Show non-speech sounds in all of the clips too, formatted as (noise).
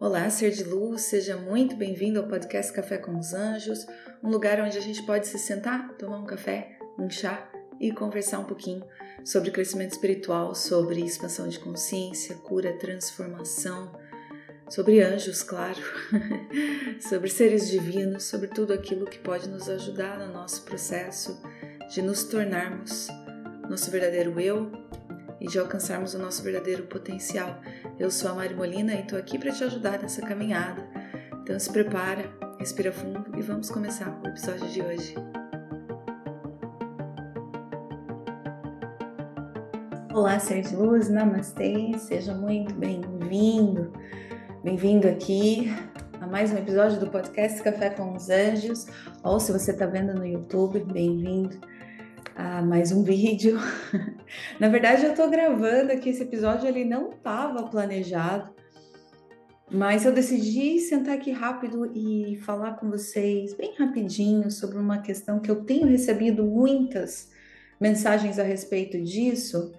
Olá, ser de luz, seja muito bem-vindo ao podcast Café com os Anjos, um lugar onde a gente pode se sentar, tomar um café, um chá e conversar um pouquinho sobre crescimento espiritual, sobre expansão de consciência, cura, transformação, sobre anjos, claro, (laughs) sobre seres divinos, sobre tudo aquilo que pode nos ajudar no nosso processo de nos tornarmos nosso verdadeiro eu e de alcançarmos o nosso verdadeiro potencial. Eu sou a Mari Molina e estou aqui para te ajudar nessa caminhada. Então se prepara, respira fundo e vamos começar o episódio de hoje. Olá, ser de luz, namastê, seja muito bem-vindo, bem-vindo aqui a mais um episódio do podcast Café com os Anjos, ou se você está vendo no YouTube, bem-vindo a mais um vídeo. (laughs) Na verdade, eu tô gravando aqui esse episódio, ele não estava planejado, mas eu decidi sentar aqui rápido e falar com vocês bem rapidinho sobre uma questão que eu tenho recebido muitas mensagens a respeito disso,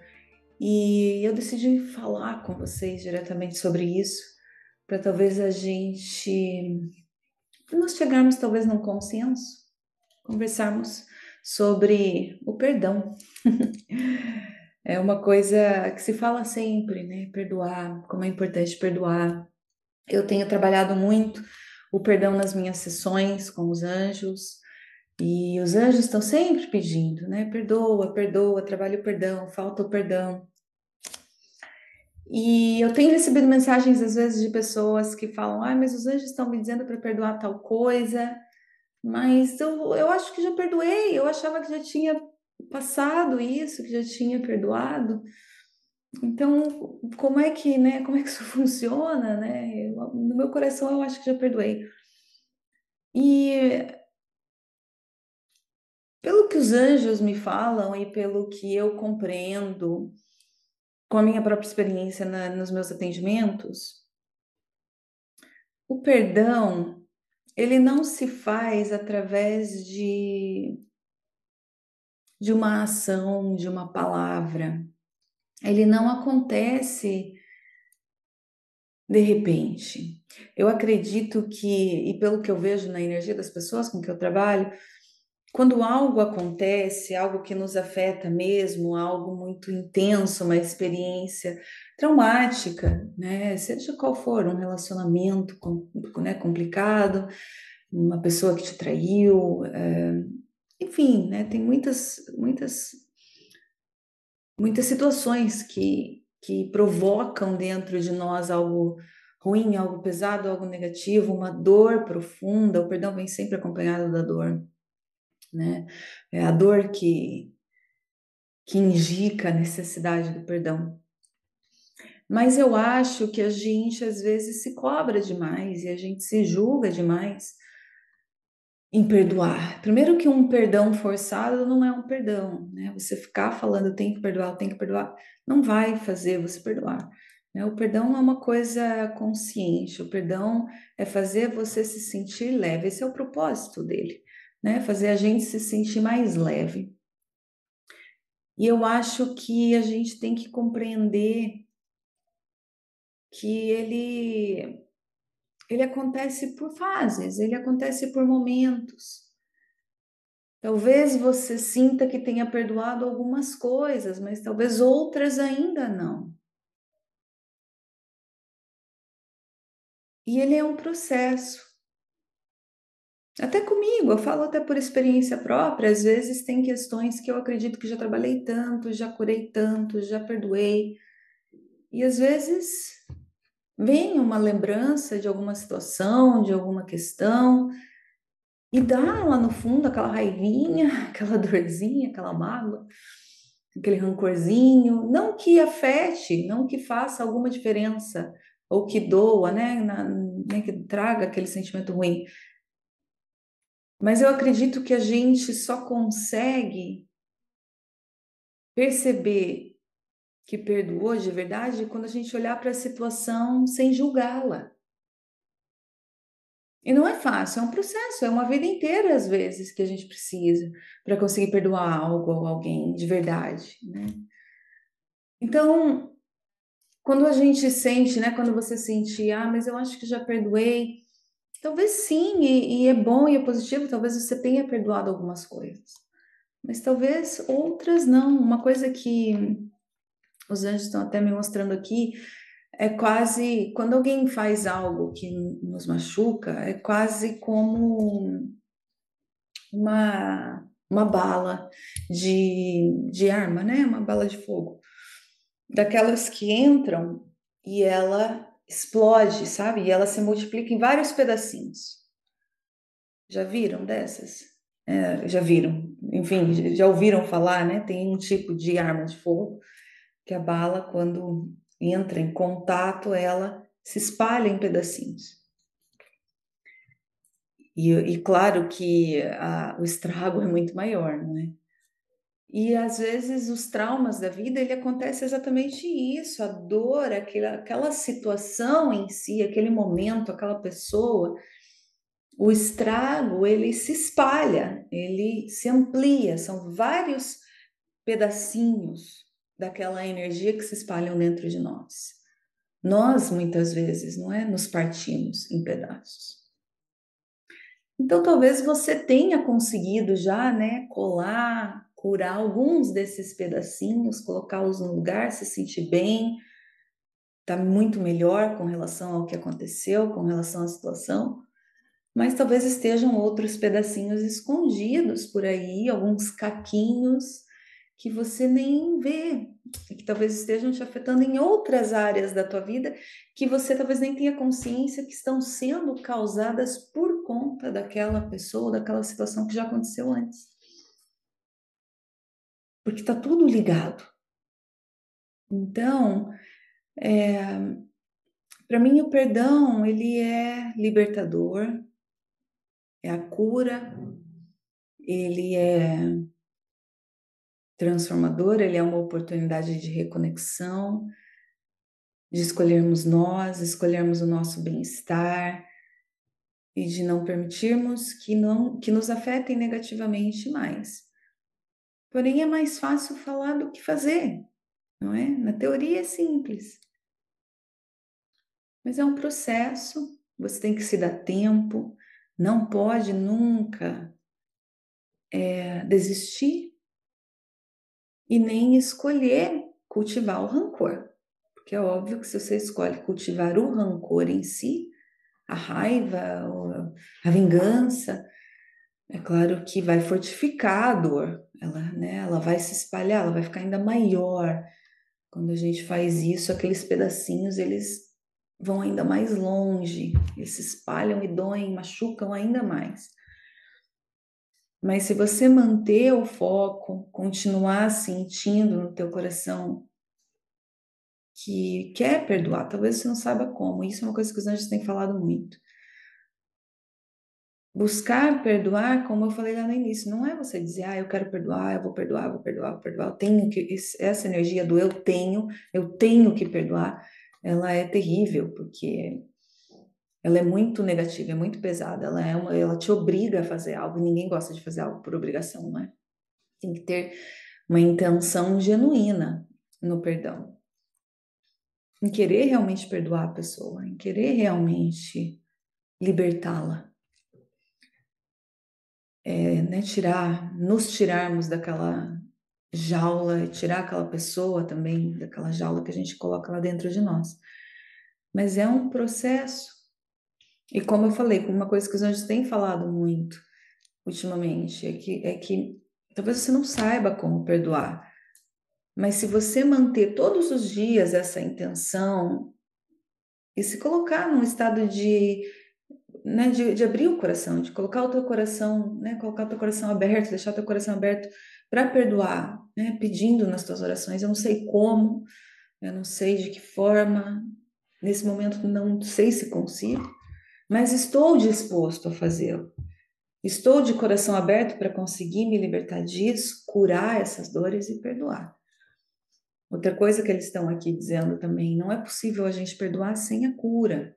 e eu decidi falar com vocês diretamente sobre isso, para talvez a gente nós chegarmos talvez num consenso, conversarmos sobre o perdão. (laughs) é uma coisa que se fala sempre, né? Perdoar, como é importante perdoar. Eu tenho trabalhado muito o perdão nas minhas sessões com os anjos, e os anjos estão sempre pedindo, né? Perdoa, perdoa, trabalha o perdão, falta o perdão. E eu tenho recebido mensagens, às vezes, de pessoas que falam: ah, mas os anjos estão me dizendo para perdoar tal coisa, mas eu, eu acho que já perdoei, eu achava que já tinha passado isso, que já tinha perdoado. Então, como é que, né, como é que isso (laughs) funciona, né? Eu, no meu coração eu acho que já perdoei. E pelo que os anjos me falam e pelo que eu compreendo com a minha própria experiência na, nos meus atendimentos, o perdão ele não se faz através de, de uma ação, de uma palavra. Ele não acontece de repente. Eu acredito que, e pelo que eu vejo na energia das pessoas com que eu trabalho, quando algo acontece, algo que nos afeta mesmo, algo muito intenso, uma experiência traumática, né? Seja qual for, um relacionamento né, complicado, uma pessoa que te traiu, é, enfim, né? Tem muitas, muitas, muitas situações que, que provocam dentro de nós algo ruim, algo pesado, algo negativo, uma dor profunda. O perdão vem sempre acompanhado da dor, né? É a dor que que indica a necessidade do perdão. Mas eu acho que a gente às vezes se cobra demais e a gente se julga demais em perdoar. Primeiro que um perdão forçado não é um perdão, né? Você ficar falando tem que perdoar, tem que perdoar, não vai fazer você perdoar. Né? O perdão é uma coisa consciente, o perdão é fazer você se sentir leve, esse é o propósito dele, né? Fazer a gente se sentir mais leve. E eu acho que a gente tem que compreender que ele ele acontece por fases, ele acontece por momentos. Talvez você sinta que tenha perdoado algumas coisas, mas talvez outras ainda não. E ele é um processo. Até comigo, eu falo até por experiência própria, às vezes tem questões que eu acredito que já trabalhei tanto, já curei tanto, já perdoei. E às vezes vem uma lembrança de alguma situação, de alguma questão, e dá lá no fundo aquela raivinha, (laughs) aquela dorzinha, aquela mágoa, aquele rancorzinho, não que afete, não que faça alguma diferença, ou que doa, né, na, né que traga aquele sentimento ruim. Mas eu acredito que a gente só consegue perceber que perdoou de verdade quando a gente olhar para a situação sem julgá-la. E não é fácil, é um processo, é uma vida inteira, às vezes, que a gente precisa para conseguir perdoar algo ou alguém de verdade. Né? Então, quando a gente sente, né? Quando você sente, ah, mas eu acho que já perdoei. Talvez sim, e, e é bom e é positivo, talvez você tenha perdoado algumas coisas. Mas talvez outras não. Uma coisa que os anjos estão até me mostrando aqui é quase quando alguém faz algo que nos machuca, é quase como uma, uma bala de, de arma, né? Uma bala de fogo. Daquelas que entram e ela explode, sabe? E ela se multiplica em vários pedacinhos. Já viram dessas? É, já viram, enfim, já ouviram falar, né? Tem um tipo de arma de fogo que a bala, quando entra em contato, ela se espalha em pedacinhos. E, e claro que a, o estrago é muito maior, não é? E às vezes os traumas da vida, ele acontece exatamente isso, a dor, aquela, aquela situação em si, aquele momento, aquela pessoa, o estrago, ele se espalha, ele se amplia, são vários pedacinhos daquela energia que se espalham dentro de nós. Nós, muitas vezes, não é? Nos partimos em pedaços. Então, talvez você tenha conseguido já, né, colar, curar alguns desses pedacinhos, colocá-los no lugar, se sentir bem, tá muito melhor com relação ao que aconteceu, com relação à situação, mas talvez estejam outros pedacinhos escondidos por aí, alguns caquinhos que você nem vê, que talvez estejam te afetando em outras áreas da tua vida, que você talvez nem tenha consciência que estão sendo causadas por conta daquela pessoa, daquela situação que já aconteceu antes. Porque está tudo ligado. Então, é, para mim o perdão ele é libertador, é a cura, ele é transformador, ele é uma oportunidade de reconexão, de escolhermos nós, escolhermos o nosso bem-estar e de não permitirmos que não que nos afetem negativamente mais. Porém é mais fácil falar do que fazer, não é? Na teoria é simples. Mas é um processo, você tem que se dar tempo, não pode nunca é, desistir e nem escolher cultivar o rancor. Porque é óbvio que se você escolhe cultivar o rancor em si, a raiva, a vingança, é claro que vai fortificar a dor, ela, né, ela vai se espalhar, ela vai ficar ainda maior. Quando a gente faz isso, aqueles pedacinhos, eles vão ainda mais longe, eles se espalham e doem, machucam ainda mais. Mas se você manter o foco, continuar sentindo no teu coração que quer perdoar, talvez você não saiba como, isso é uma coisa que os anjos têm falado muito. Buscar perdoar, como eu falei lá no início, não é você dizer, ah, eu quero perdoar, eu vou perdoar, eu vou perdoar, vou perdoar, eu tenho que. Essa energia do eu tenho, eu tenho que perdoar, ela é terrível, porque ela é muito negativa, é muito pesada, ela é uma, ela te obriga a fazer algo, e ninguém gosta de fazer algo por obrigação, não é? Tem que ter uma intenção genuína no perdão. Em querer realmente perdoar a pessoa, em querer realmente libertá-la. É, né, tirar, nos tirarmos daquela jaula, tirar aquela pessoa também daquela jaula que a gente coloca lá dentro de nós. Mas é um processo e como eu falei, uma coisa que os anjos têm falado muito ultimamente é que, é que talvez você não saiba como perdoar, mas se você manter todos os dias essa intenção e se colocar num estado de, né, de, de abrir o coração, de colocar o teu coração, né, colocar o teu coração aberto, deixar o teu coração aberto para perdoar, né, pedindo nas tuas orações, eu não sei como, eu não sei de que forma, nesse momento não sei se consigo, mas estou disposto a fazê-lo. Estou de coração aberto para conseguir me libertar disso, curar essas dores e perdoar. Outra coisa que eles estão aqui dizendo também, não é possível a gente perdoar sem a cura.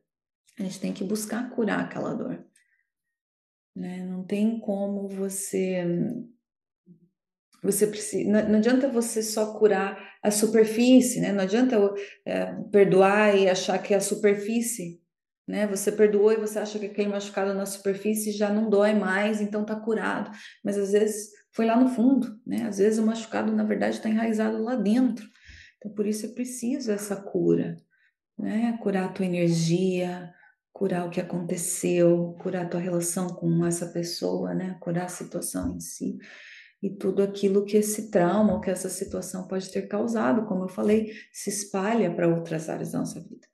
A gente tem que buscar curar aquela dor. Né? Não tem como você Você precisa, não, não adianta você só curar a superfície, né? Não adianta é, perdoar e achar que é a superfície, né? Você perdoou e você acha que aquele machucado na superfície já não dói mais, então tá curado. Mas às vezes foi lá no fundo, né? Às vezes o machucado na verdade está enraizado lá dentro. Então por isso é preciso essa cura, né? Curar a tua energia, curar o que aconteceu, curar a tua relação com essa pessoa, né? Curar a situação em si e tudo aquilo que esse trauma ou que essa situação pode ter causado, como eu falei, se espalha para outras áreas da nossa vida.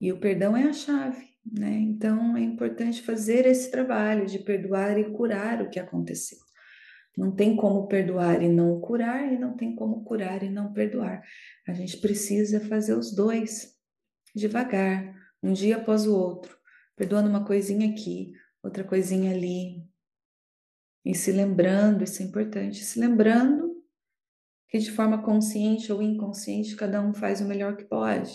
E o perdão é a chave, né? Então é importante fazer esse trabalho de perdoar e curar o que aconteceu. Não tem como perdoar e não curar, e não tem como curar e não perdoar. A gente precisa fazer os dois, devagar, um dia após o outro, perdoando uma coisinha aqui, outra coisinha ali, e se lembrando, isso é importante, se lembrando que de forma consciente ou inconsciente cada um faz o melhor que pode.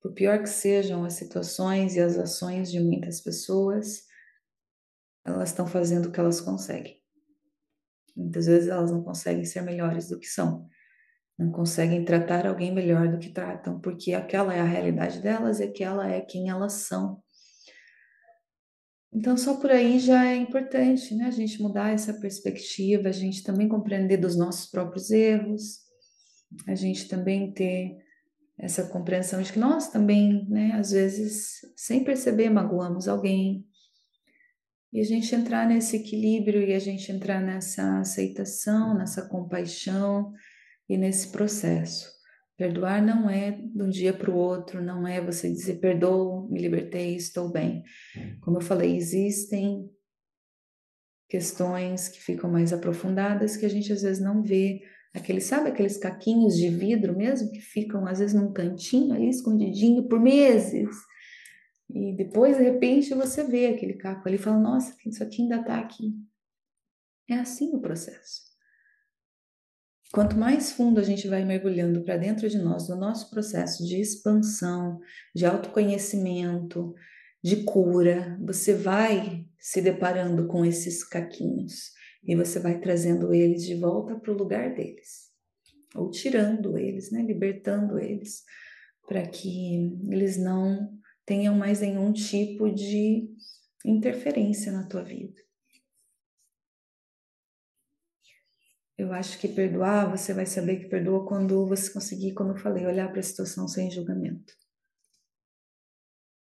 Por pior que sejam as situações e as ações de muitas pessoas, elas estão fazendo o que elas conseguem. Muitas vezes elas não conseguem ser melhores do que são, não conseguem tratar alguém melhor do que tratam, porque aquela é a realidade delas e aquela é quem elas são. Então, só por aí já é importante, né? A gente mudar essa perspectiva, a gente também compreender dos nossos próprios erros, a gente também ter essa compreensão de que nós também, né, às vezes, sem perceber, magoamos alguém. E a gente entrar nesse equilíbrio e a gente entrar nessa aceitação, nessa compaixão e nesse processo. Perdoar não é de um dia para o outro, não é você dizer perdoo, me libertei, estou bem. Como eu falei, existem questões que ficam mais aprofundadas que a gente às vezes não vê. Aqueles, sabe aqueles caquinhos de vidro mesmo que ficam às vezes num cantinho ali escondidinho por meses. E depois, de repente, você vê aquele caco ali e fala: Nossa, isso aqui ainda está aqui. É assim o processo. Quanto mais fundo a gente vai mergulhando para dentro de nós, do nosso processo de expansão, de autoconhecimento, de cura, você vai se deparando com esses caquinhos e você vai trazendo eles de volta para o lugar deles, ou tirando eles, né, libertando eles, para que eles não tenham mais nenhum tipo de interferência na tua vida. Eu acho que perdoar, você vai saber que perdoa quando você conseguir, como eu falei, olhar para a situação sem julgamento.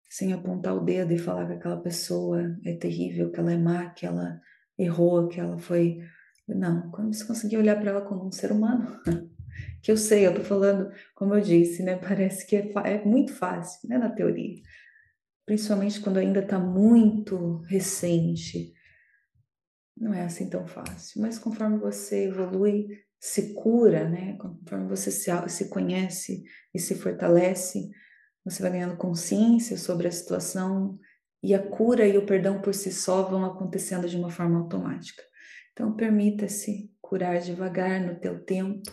Sem apontar o dedo e falar que aquela pessoa é terrível, que ela é má, que ela errou, que ela foi. Não, quando você conseguir olhar para ela como um ser humano, (laughs) que eu sei, eu tô falando, como eu disse, né? Parece que é, é muito fácil, né? Na teoria. Principalmente quando ainda está muito recente não é assim tão fácil, mas conforme você evolui, se cura, né? Conforme você se, se conhece e se fortalece, você vai ganhando consciência sobre a situação e a cura e o perdão por si só vão acontecendo de uma forma automática. Então, permita-se curar devagar no teu tempo,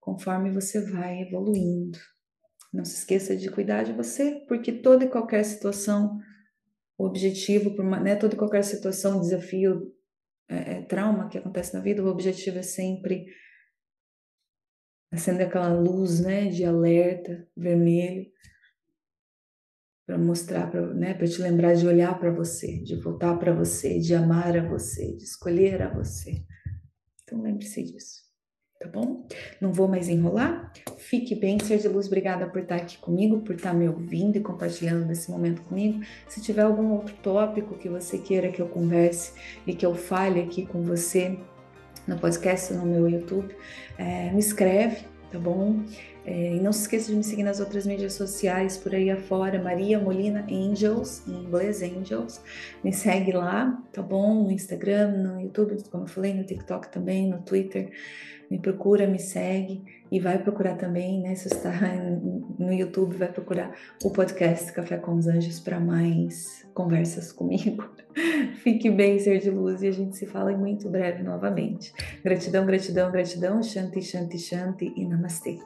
conforme você vai evoluindo. Não se esqueça de cuidar de você, porque toda e qualquer situação, o objetivo, né, toda e qualquer situação, desafio é, é, trauma que acontece na vida, o objetivo é sempre acender aquela luz, né, de alerta vermelho para mostrar para, né, para te lembrar de olhar para você, de voltar para você, de amar a você, de escolher a você. Então lembre-se disso tá bom? Não vou mais enrolar. Fique bem, ser de luz, obrigada por estar aqui comigo, por estar me ouvindo e compartilhando desse momento comigo. Se tiver algum outro tópico que você queira que eu converse e que eu fale aqui com você no podcast, no meu YouTube, é, me escreve, tá bom? É, e não se esqueça de me seguir nas outras mídias sociais por aí afora, Maria Molina Angels, em inglês Angels. Me segue lá, tá bom? No Instagram, no YouTube, como eu falei, no TikTok também, no Twitter me procura, me segue e vai procurar também, né? Se está (laughs) no YouTube, vai procurar o podcast Café com os Anjos para mais conversas comigo. (laughs) Fique bem, ser de luz, e a gente se fala muito breve novamente. Gratidão, gratidão, gratidão. Shanti, shanti, shanti e namastê.